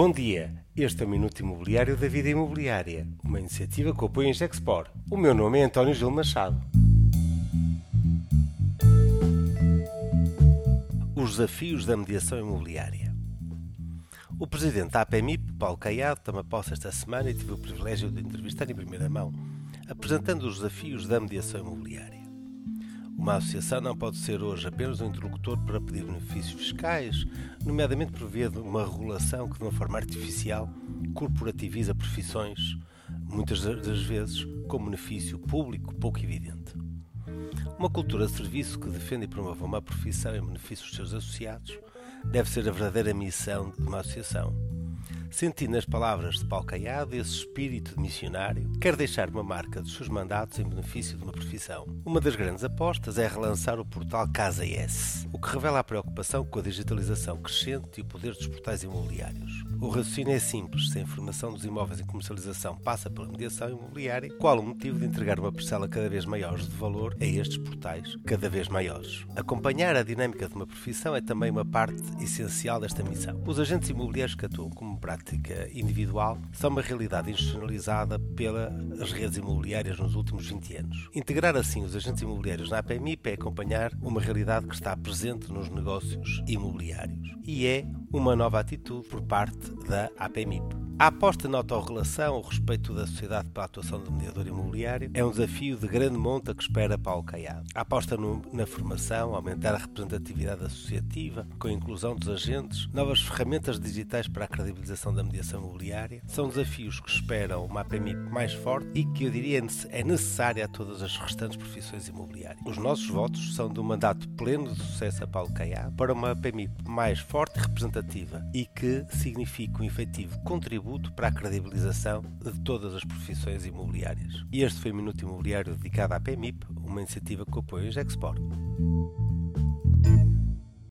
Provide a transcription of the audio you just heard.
Bom dia, este é o Minuto Imobiliário da Vida Imobiliária, uma iniciativa que apoia a Gexpor. O meu nome é António Gil Machado. Os desafios da mediação imobiliária. O presidente da APMIP, Paulo Caiado, toma posse esta semana e tive o privilégio de entrevistar em primeira mão, apresentando os desafios da mediação imobiliária. Uma associação não pode ser hoje apenas um interlocutor para pedir benefícios fiscais, nomeadamente por via de uma regulação que, de uma forma artificial, corporativiza profissões, muitas das vezes com benefício público pouco evidente. Uma cultura de serviço que defende e promove uma profissão em benefício dos seus associados deve ser a verdadeira missão de uma associação sentindo nas palavras de Paulo Caiado esse espírito de missionário, quer deixar uma marca dos seus mandatos em benefício de uma profissão. Uma das grandes apostas é relançar o portal Casa S, o que revela a preocupação com a digitalização crescente e o poder dos portais imobiliários. O raciocínio é simples: se a informação dos imóveis em comercialização passa pela mediação imobiliária, qual o motivo de entregar uma parcela cada vez maior de valor a estes portais cada vez maiores? Acompanhar a dinâmica de uma profissão é também uma parte essencial desta missão. Os agentes imobiliários que atuam como prática individual são uma realidade institucionalizada pelas redes imobiliárias nos últimos 20 anos. Integrar assim os agentes imobiliários na APMIP é acompanhar uma realidade que está presente nos negócios imobiliários e é uma nova atitude por parte da APMIP. A aposta na autorrelação, o respeito da sociedade para a atuação do mediador imobiliário, é um desafio de grande monta que espera Paulo Caiado. A aposta no, na formação, aumentar a representatividade associativa, com a inclusão dos agentes, novas ferramentas digitais para a credibilização da mediação imobiliária, são desafios que esperam uma APMI mais forte e que eu diria é necessária a todas as restantes profissões imobiliárias. Os nossos votos são de um mandato pleno de sucesso a Paulo Caiado para uma APMI mais forte e representativa e que signifique um efetivo contributo contributo para a credibilização de todas as profissões imobiliárias. E este foi o Minuto Imobiliário dedicado à PMIP, uma iniciativa que apoia o Gexport.